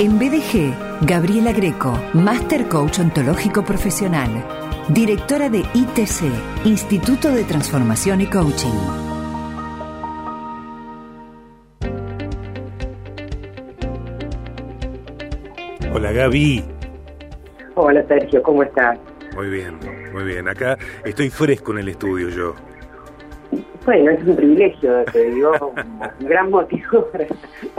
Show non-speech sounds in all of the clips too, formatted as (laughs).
En BDG, Gabriela Greco, Master Coach Ontológico Profesional, directora de ITC, Instituto de Transformación y Coaching. Hola Gaby. Hola Sergio, ¿cómo estás? Muy bien, muy bien. Acá estoy fresco en el estudio yo. Bueno, es un privilegio, te digo, un gran motivo (laughs) para,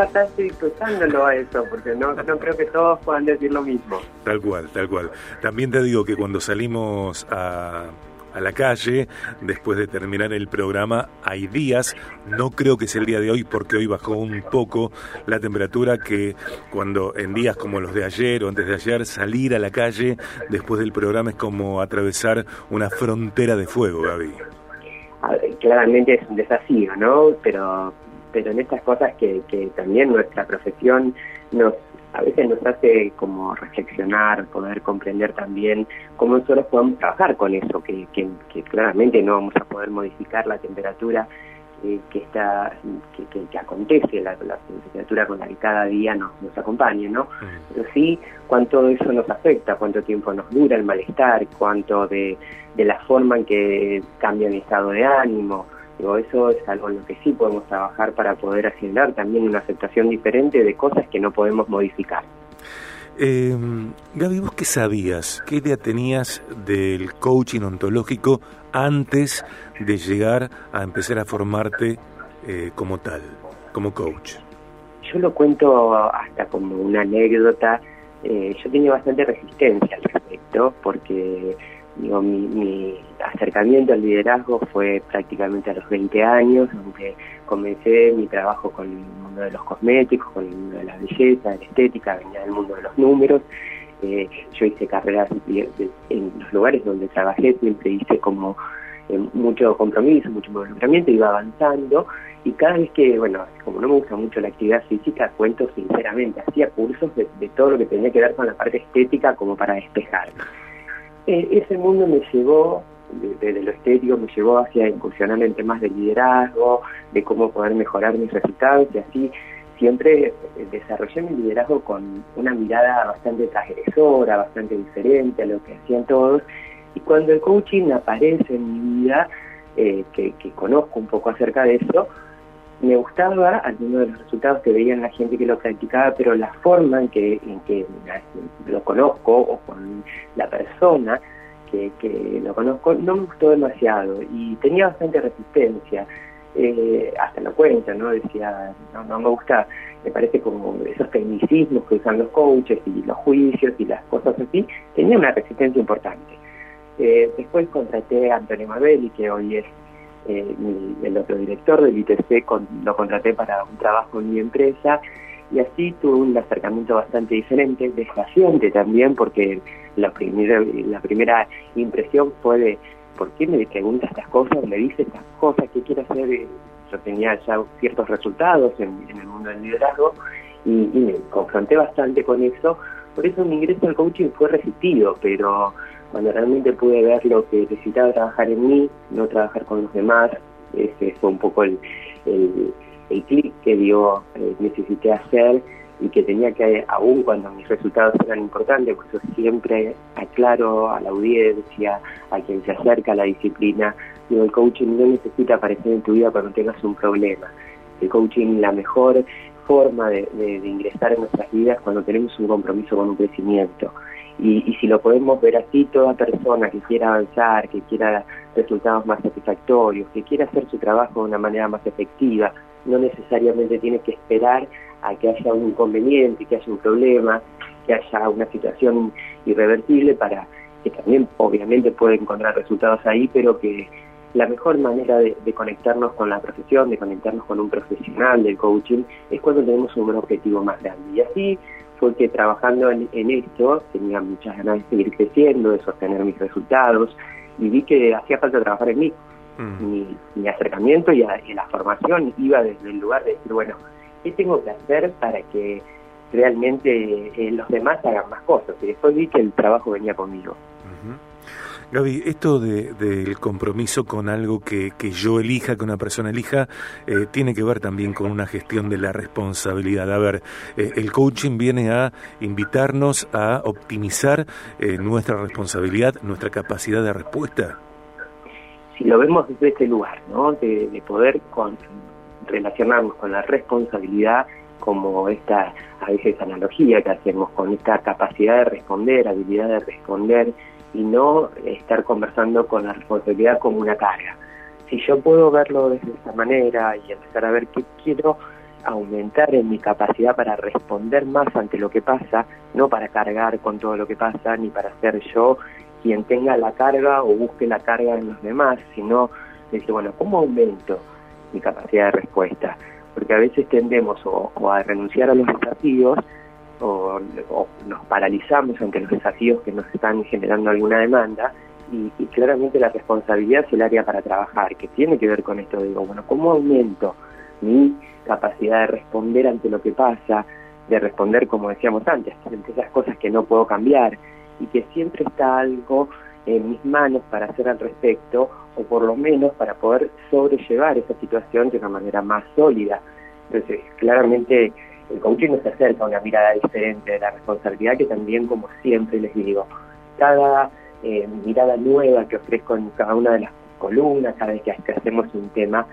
estar disfrutándolo a eso, porque no, no creo que todos puedan decir lo mismo. Tal cual, tal cual. También te digo que cuando salimos a, a la calle, después de terminar el programa, hay días, no creo que sea el día de hoy porque hoy bajó un poco la temperatura, que cuando en días como los de ayer o antes de ayer, salir a la calle después del programa es como atravesar una frontera de fuego, Gaby claramente es un desafío, ¿no? Pero, pero en estas cosas que, que también nuestra profesión nos a veces nos hace como reflexionar, poder comprender también cómo nosotros podemos trabajar con eso, que, que claramente no vamos a poder modificar la temperatura eh, que está que, que, acontece la, la, temperatura con la que cada día nos, nos acompaña no mm. pero sí cuánto eso nos afecta cuánto tiempo nos dura el malestar cuánto de, de la forma en que cambia mi estado de ánimo. Digo eso es algo en lo que sí podemos trabajar para poder agendar también una aceptación diferente de cosas que no podemos modificar eh, Gaby, ¿vos qué sabías? ¿Qué idea tenías del coaching ontológico antes de llegar a empezar a formarte eh, como tal, como coach? Yo lo cuento hasta como una anécdota. Eh, yo tenía bastante resistencia al respecto porque digo, mi, mi, acercamiento al liderazgo fue prácticamente a los 20 años, donde comencé mi trabajo con el mundo de los cosméticos, con el mundo de la belleza, de la estética, venía del mundo de los números. Eh, yo hice carreras en los lugares donde trabajé, siempre hice como eh, mucho compromiso, mucho involucramiento, iba avanzando y cada vez que, bueno, como no me gusta mucho la actividad física, cuento sinceramente, hacía cursos de, de todo lo que tenía que ver con la parte estética como para despejarme. Eh, ese mundo me llevó, desde lo estético, me llevó hacia incursionar en temas de liderazgo, de cómo poder mejorar mis resultados y así siempre eh, desarrollé mi liderazgo con una mirada bastante transgresora, bastante diferente a lo que hacían todos. Y cuando el coaching aparece en mi vida, eh, que, que, conozco un poco acerca de eso, me gustaba algunos de los resultados que veía en la gente que lo practicaba, pero la forma en que, en que lo conozco o con la persona que, que lo conozco no me gustó demasiado y tenía bastante resistencia. Eh, hasta la cuenta, ¿no? Decía, no, no me gusta, me parece como esos tecnicismos que usan los coaches y los juicios y las cosas así, tenía una resistencia importante. Eh, después contraté a Antonio Mabelli, que hoy es eh, el otro director del ITC lo contraté para un trabajo en mi empresa y así tuve un acercamiento bastante diferente, despaciente también, porque la primera, la primera impresión fue de, ¿por qué me pregunta estas cosas? Me dice estas cosas, ¿qué quiere hacer? Yo tenía ya ciertos resultados en, en el mundo del liderazgo y, y, me confronté bastante con eso, por eso mi ingreso al coaching fue resistido, pero cuando realmente pude ver lo que necesitaba trabajar en mí, no trabajar con los demás, ese fue un poco el, el, el clic que dio, eh, necesité hacer y que tenía que, aún cuando mis resultados eran importantes, por eso siempre aclaro a la audiencia, a quien se acerca a la disciplina, digo, el coaching no necesita aparecer en tu vida cuando tengas un problema. El coaching, la mejor forma de, de, de ingresar en nuestras vidas cuando tenemos un compromiso con un crecimiento. Y, y, si lo podemos ver así, toda persona que quiera avanzar, que quiera resultados más satisfactorios, que quiera hacer su trabajo de una manera más efectiva, no necesariamente tiene que esperar a que haya un inconveniente, que haya un problema, que haya una situación irreversible para que también obviamente puede encontrar resultados ahí, pero que la mejor manera de, de, conectarnos con la profesión, de conectarnos con un profesional del coaching, es cuando tenemos un objetivo más grande. Y así fue que trabajando en, en, esto tenía muchas ganas de seguir creciendo, de sostener mis resultados y vi que hacía falta trabajar en mí. Mm. Mi, mi, acercamiento y, a, y, la formación iba desde el lugar de decir, bueno, ¿qué tengo que hacer para que realmente eh, los demás hagan más cosas? Y después vi que el trabajo venía conmigo. Gaby, esto del compromiso con algo que, yo elija, que una persona elija, eh, tiene que ver también con una gestión de la responsabilidad. A ver, eh, el coaching viene a invitarnos a optimizar eh, nuestra responsabilidad, nuestra capacidad de respuesta. Si lo vemos desde este lugar, ¿no? De, poder relacionarnos con la responsabilidad como esta a veces analogía que hacemos con esta capacidad de responder, habilidad de responder y no estar conversando con la responsabilidad como una carga. Si yo puedo verlo de esta manera y empezar a ver qué quiero aumentar en mi capacidad para responder más ante lo que pasa, no para cargar con todo lo que pasa, ni para ser yo quien tenga la carga o busque la carga en los demás, sino decir, bueno, ¿cómo aumento mi capacidad de respuesta? Porque a veces tendemos o a renunciar a los desafíos o, nos paralizamos ante los desafíos que nos están generando alguna demanda y, claramente la responsabilidad es el área para trabajar, que tiene que ver con esto, digo, bueno, ¿cómo aumento mi capacidad de responder ante lo que pasa, de responder, como decíamos antes, ante esas cosas que no puedo cambiar y que siempre está algo en mis manos para hacer al respecto o por lo menos para poder sobrellevar esa situación de una manera más sólida. Entonces, claramente el coaching nos acerca a una mirada diferente de la responsabilidad que también, como siempre les digo, cada eh, mirada nueva que ofrezco en cada una de las columnas, cada vez que, hacemos un tema,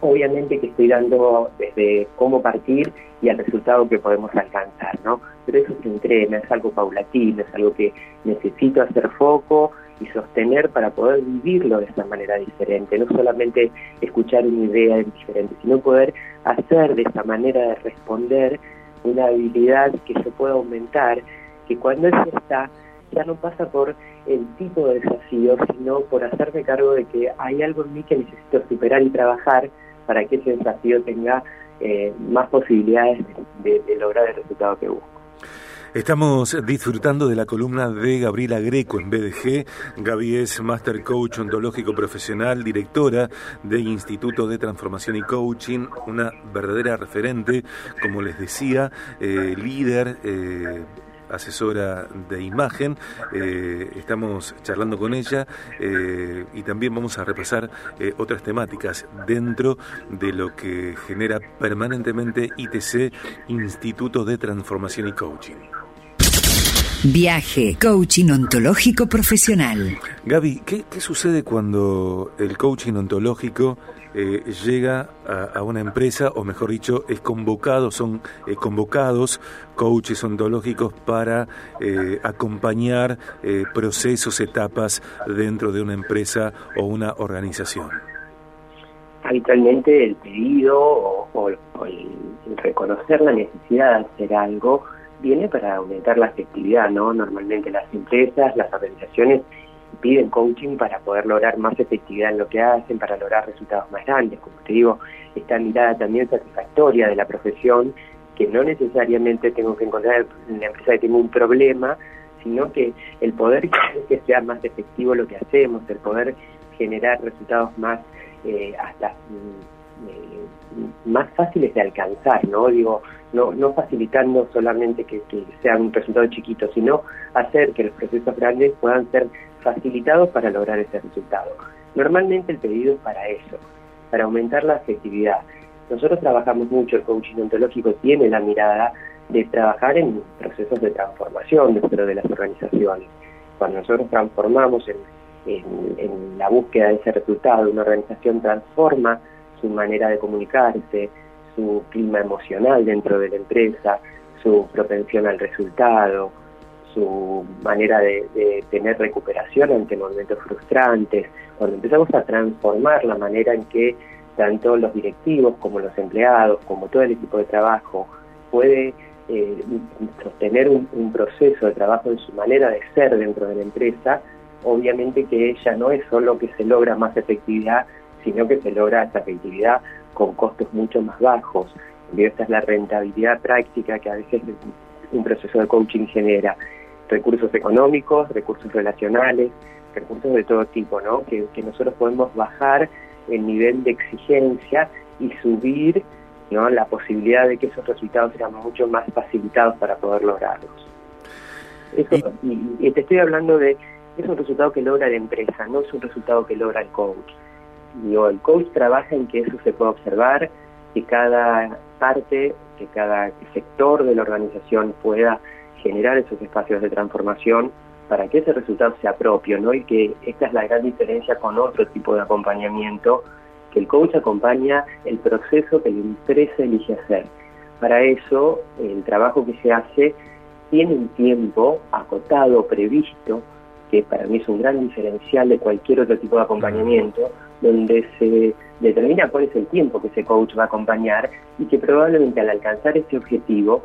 obviamente que estoy dando desde cómo partir y al resultado que podemos alcanzar, ¿no? Pero eso se entrena, es algo paulatino, es algo que necesito hacer foco y sostener para poder vivirlo de esa manera diferente, no solamente escuchar una idea diferente, sino poder hacer de esa manera de responder una habilidad que yo pueda aumentar, que cuando eso está, ya no pasa por el tipo de desafío, sino por hacerme cargo de que hay algo en mí que necesito superar y trabajar para que ese desafío tenga eh, más posibilidades de lograr el resultado que busco. Estamos disfrutando de la columna de Gabriela Greco en BDG. Gaby es Master Coach Ontológico Profesional, directora del Instituto de Transformación y Coaching, una verdadera referente, como les decía, eh, líder. Eh, asesora de imagen. Eh, estamos charlando con ella y también vamos a repasar otras temáticas dentro de lo que genera permanentemente ITC, Instituto de Transformación y Coaching. Viaje, coaching ontológico profesional. Gaby, ¿qué, sucede cuando el coaching ontológico eh, llega a, una empresa, o mejor dicho, es convocado, son eh, convocados coaches ontológicos para eh, acompañar procesos, etapas dentro de una empresa o una organización? Habitualmente el pedido o, el reconocer la necesidad de hacer algo viene para aumentar la efectividad, ¿no? Normalmente las empresas, las organizaciones piden coaching para poder lograr más efectividad en lo que hacen, para lograr resultados más grandes. Como te digo, esta mirada también satisfactoria de la profesión, que no necesariamente tengo que encontrar en la empresa que tengo un problema, sino que el poder (laughs) que sea más efectivo lo que hacemos, el poder generar resultados más eh, hasta mm, más fáciles de alcanzar, ¿no? Digo, no, no facilitando solamente que, que sea un resultado chiquito, sino hacer que los procesos grandes puedan ser facilitados para lograr ese resultado. Normalmente el pedido es para eso, para aumentar la efectividad. Nosotros trabajamos mucho, el coaching ontológico tiene la mirada de trabajar en procesos de transformación dentro de las organizaciones. Cuando nosotros transformamos en, en la búsqueda de ese resultado, una organización transforma su manera de comunicarse, su clima emocional dentro de la empresa, su propensión al resultado, su manera de, tener recuperación ante momentos frustrantes. Cuando empezamos a transformar la manera en que tanto los directivos como los empleados, como todo el equipo de trabajo, puede eh, sostener un, proceso de trabajo en su manera de ser dentro de la empresa, obviamente que ella no es solo que se logra más efectividad, sino que se logra esa efectividad con costos mucho más bajos. Y esta es la rentabilidad práctica que a veces un proceso de coaching genera. Recursos económicos, recursos relacionales, recursos de todo tipo, ¿no? Que, nosotros podemos bajar el nivel de exigencia y subir ¿no? la posibilidad de que esos resultados sean mucho más facilitados para poder lograrlos. y, te estoy hablando de es un resultado que logra la empresa, no es un resultado que logra el coach. Digo, el coach trabaja en que eso se pueda observar, que cada parte, que cada sector de la organización pueda generar esos espacios de transformación para que ese resultado sea propio, ¿no? Y que esta es la gran diferencia con otro tipo de acompañamiento, que el coach acompaña el proceso que la empresa elige hacer. Para eso, el trabajo que se hace tiene un tiempo acotado, previsto, que para mí es un gran diferencial de cualquier otro tipo de acompañamiento, donde se determina cuál es el tiempo que ese coach va a acompañar y que probablemente al alcanzar ese objetivo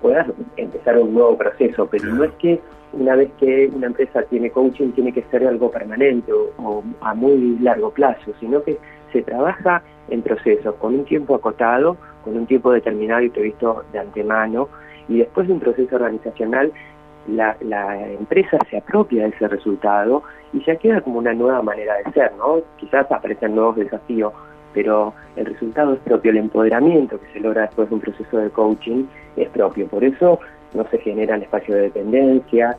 puedas empezar un nuevo proceso, pero no es que una vez que una empresa tiene coaching tiene que ser algo permanente o, a muy largo plazo, sino que se trabaja en procesos con un tiempo acotado, con un tiempo determinado y previsto de antemano, y después de un proceso organizacional la, empresa se apropia de ese resultado y ya queda como una nueva manera de ser, ¿no? Quizás aparecen nuevos desafíos, pero el resultado es propio, el empoderamiento que se logra después de un proceso de coaching es propio, por eso no se generan espacios de dependencia,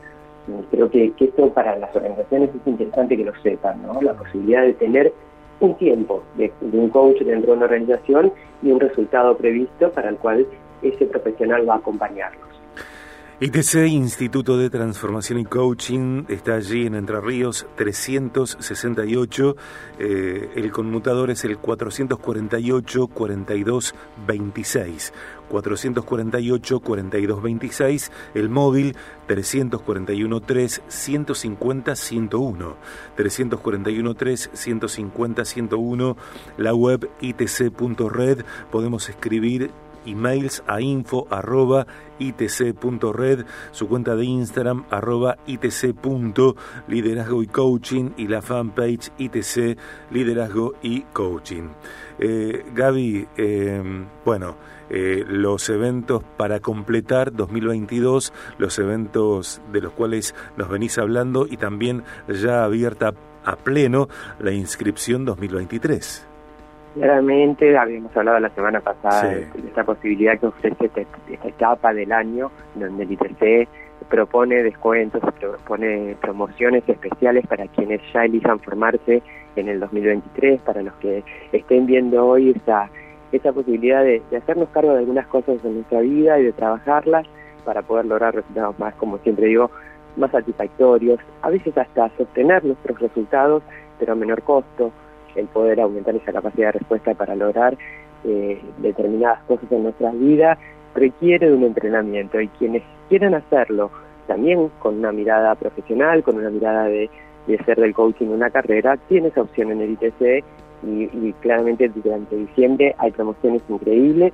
creo que, esto para las organizaciones es interesante que lo sepan, ¿no? La posibilidad de tener un tiempo de, de un coach dentro de una organización y un resultado previsto para el cual ese profesional va a acompañarlos. ITC, Instituto de Transformación y Coaching, está allí en Entre Ríos 368. Eh, el conmutador es el 448-4226. 448-4226. El móvil 341-3-150-101. 341-3-150-101. La web itc.red. Podemos escribir emails a info arroba su cuenta de Instagram arroba itc.liderazgo y coaching y la fanpage itc liderazgo y coaching. Eh, Gaby, em, bueno, eh, los eventos para completar 2022, los eventos de los cuales nos venís hablando y también ya abierta a pleno la inscripción 2023. Claramente, habíamos hablado la semana pasada de esta posibilidad que ofrece este, esta etapa del año, donde el ITC propone descuentos, propone promociones especiales para quienes ya elijan formarse en el 2023, para los que estén viendo hoy esa, esa posibilidad de, de hacernos cargo de algunas cosas en nuestra vida y de trabajarlas para poder lograr resultados más, como siempre digo, más satisfactorios, a veces hasta sostener nuestros resultados, pero a menor costo el poder aumentar esa capacidad de respuesta para lograr eh, determinadas cosas en nuestras vidas requiere de un entrenamiento. Y quienes quieran hacerlo también con una mirada profesional, con una mirada de, de ser del coaching una carrera, tiene esa opción en el ITC y, claramente durante diciembre hay promociones increíbles.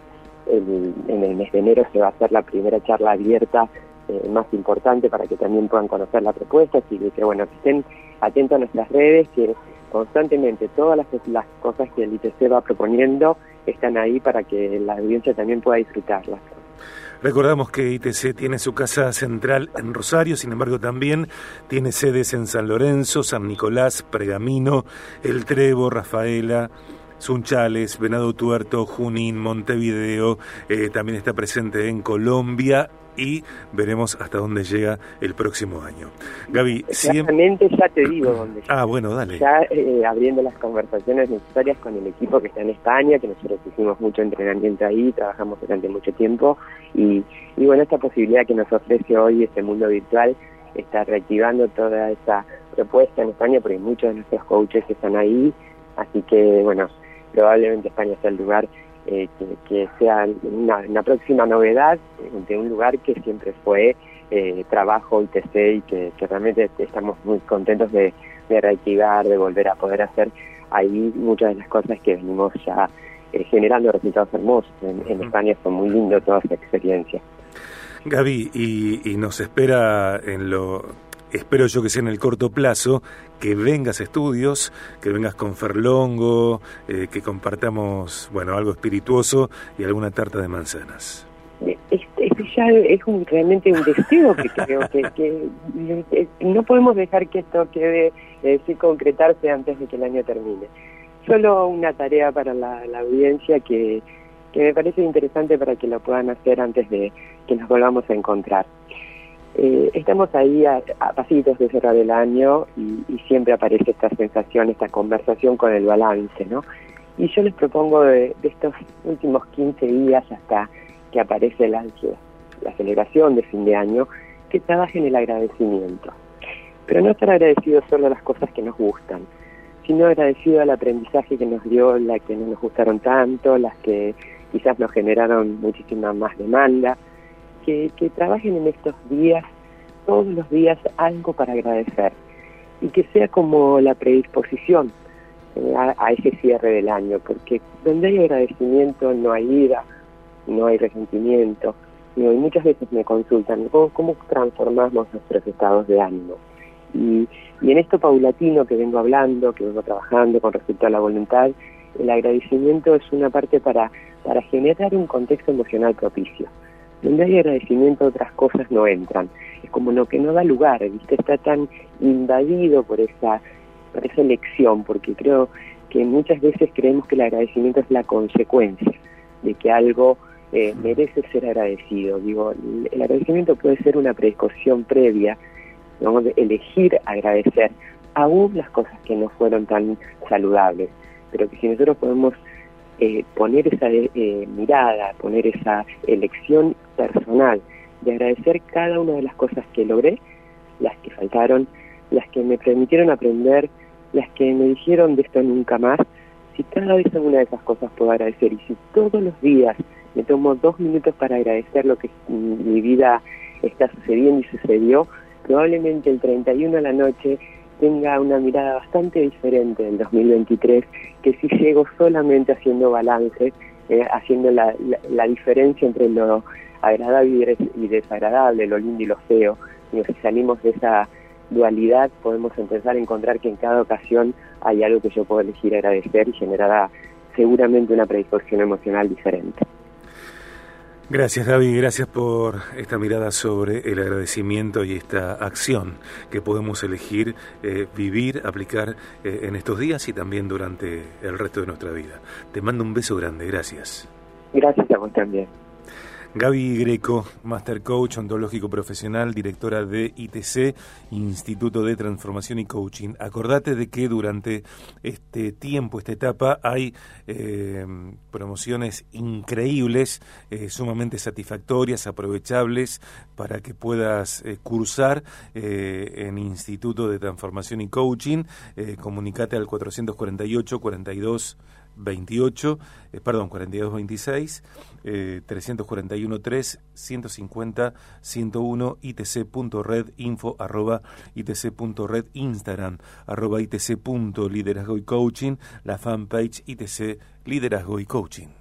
en el mes de enero se va a hacer la primera charla abierta eh, más importante para que también puedan conocer la propuesta, así que bueno, que estén atentos a nuestras redes, que constantemente todas las, las cosas que el ITC va proponiendo están ahí para que la audiencia también pueda disfrutarlas. Recordamos que ITC tiene su casa central en Rosario, sin embargo también tiene sedes en San Lorenzo, San Nicolás, Pregamino, El Trevo, Rafaela, Sunchales, Venado Tuerto, Junín, Montevideo, eh, también está presente en Colombia y veremos hasta dónde llega el próximo año. Gaby, siempre... ya te digo dónde Ah, bueno, dale. Ya eh, abriendo las conversaciones necesarias con el equipo que está en España, que nosotros hicimos mucho entrenamiento ahí, trabajamos durante mucho tiempo y, y bueno, esta posibilidad que nos ofrece hoy este mundo virtual está reactivando toda esa propuesta en España porque muchos de nuestros coaches están ahí, así que bueno, probablemente España sea el lugar eh, que, sea una, próxima novedad de un lugar que siempre fue eh, trabajo ITC y que, realmente estamos muy contentos de, reactivar, de volver a poder hacer ahí muchas de las cosas que venimos ya eh, generando resultados hermosos. En, España fue muy lindo toda esa experiencia. Gaby, y, y nos espera en lo espero yo que sea en el corto plazo, que vengas a estudios, que vengas con Ferlongo, eh, que compartamos, bueno, algo espirituoso y alguna tarta de manzanas. Este, ya es realmente un deseo que creo que, no podemos dejar que esto quede eh, sin concretarse antes de que el año termine. Solo una tarea para la, audiencia que, que me parece interesante para que lo puedan hacer antes de que nos volvamos a encontrar. Eh, estamos ahí a, pasitos de cerrar el año y, siempre aparece esta sensación, esta conversación con el balance, ¿no? Y yo les propongo de, estos últimos 15 días hasta que aparece la, la celebración de fin de año, que trabajen el agradecimiento. Pero no estar agradecidos solo a las cosas que nos gustan, sino agradecido al aprendizaje que nos dio, las que no nos gustaron tanto, las que quizás nos generaron muchísima más demanda, que, trabajen en estos días, todos los días, algo para agradecer y que sea como la predisposición eh, a, ese cierre del año, porque donde hay agradecimiento no hay ira, no hay resentimiento, y muchas veces me consultan cómo, cómo transformamos nuestros estados de ánimo. Y, y, en esto paulatino que vengo hablando, que vengo trabajando con respecto a la voluntad, el agradecimiento es una parte para, para generar un contexto emocional propicio. Donde hay agradecimiento otras cosas no entran. Es como lo que no da lugar, ¿viste? Está tan invadido por esa, por esa elección, porque creo que muchas veces creemos que el agradecimiento es la consecuencia de que algo eh, merece ser agradecido. Digo, el agradecimiento puede ser una predisposición previa, ¿no? de elegir agradecer aún las cosas que no fueron tan saludables pero que si nosotros podemos eh, poner esa eh, mirada, poner esa elección personal de agradecer cada una de las cosas que logré, las que faltaron, las que me permitieron aprender, las que me dijeron de esto nunca más, si cada vez una de esas cosas puedo agradecer y si todos los días me tomo dos minutos para agradecer lo que mi vida está sucediendo y sucedió, probablemente el 31 a la noche tenga una mirada bastante diferente del 2023, que si llego solamente haciendo balance, eh, haciendo la, la, diferencia entre lo agradable y desagradable, lo lindo y lo feo. Y si salimos de esa dualidad, podemos empezar a encontrar que en cada ocasión hay algo que yo puedo elegir agradecer y generará seguramente una predisposición emocional diferente. Gracias Gaby, gracias por esta mirada sobre el agradecimiento y esta acción que podemos elegir eh, vivir, aplicar eh, en estos días y también durante el resto de nuestra vida. Te mando un beso grande, gracias. Gracias a vos también. Gaby Greco, Master Coach Ontológico Profesional, directora de ITC, Instituto de Transformación y Coaching. Acordate de que durante este tiempo, esta etapa, hay eh, promociones increíbles, eh, sumamente satisfactorias, aprovechables, para que puedas eh, cursar en Instituto de Transformación y Coaching. comunicate al 448 42 28, eh, perdón, 42 26, eh, 341 3, 150 101 itc.red info arroba itc.red Instagram arroba itc.liderazgo y coaching, la fanpage itc liderazgo y coaching.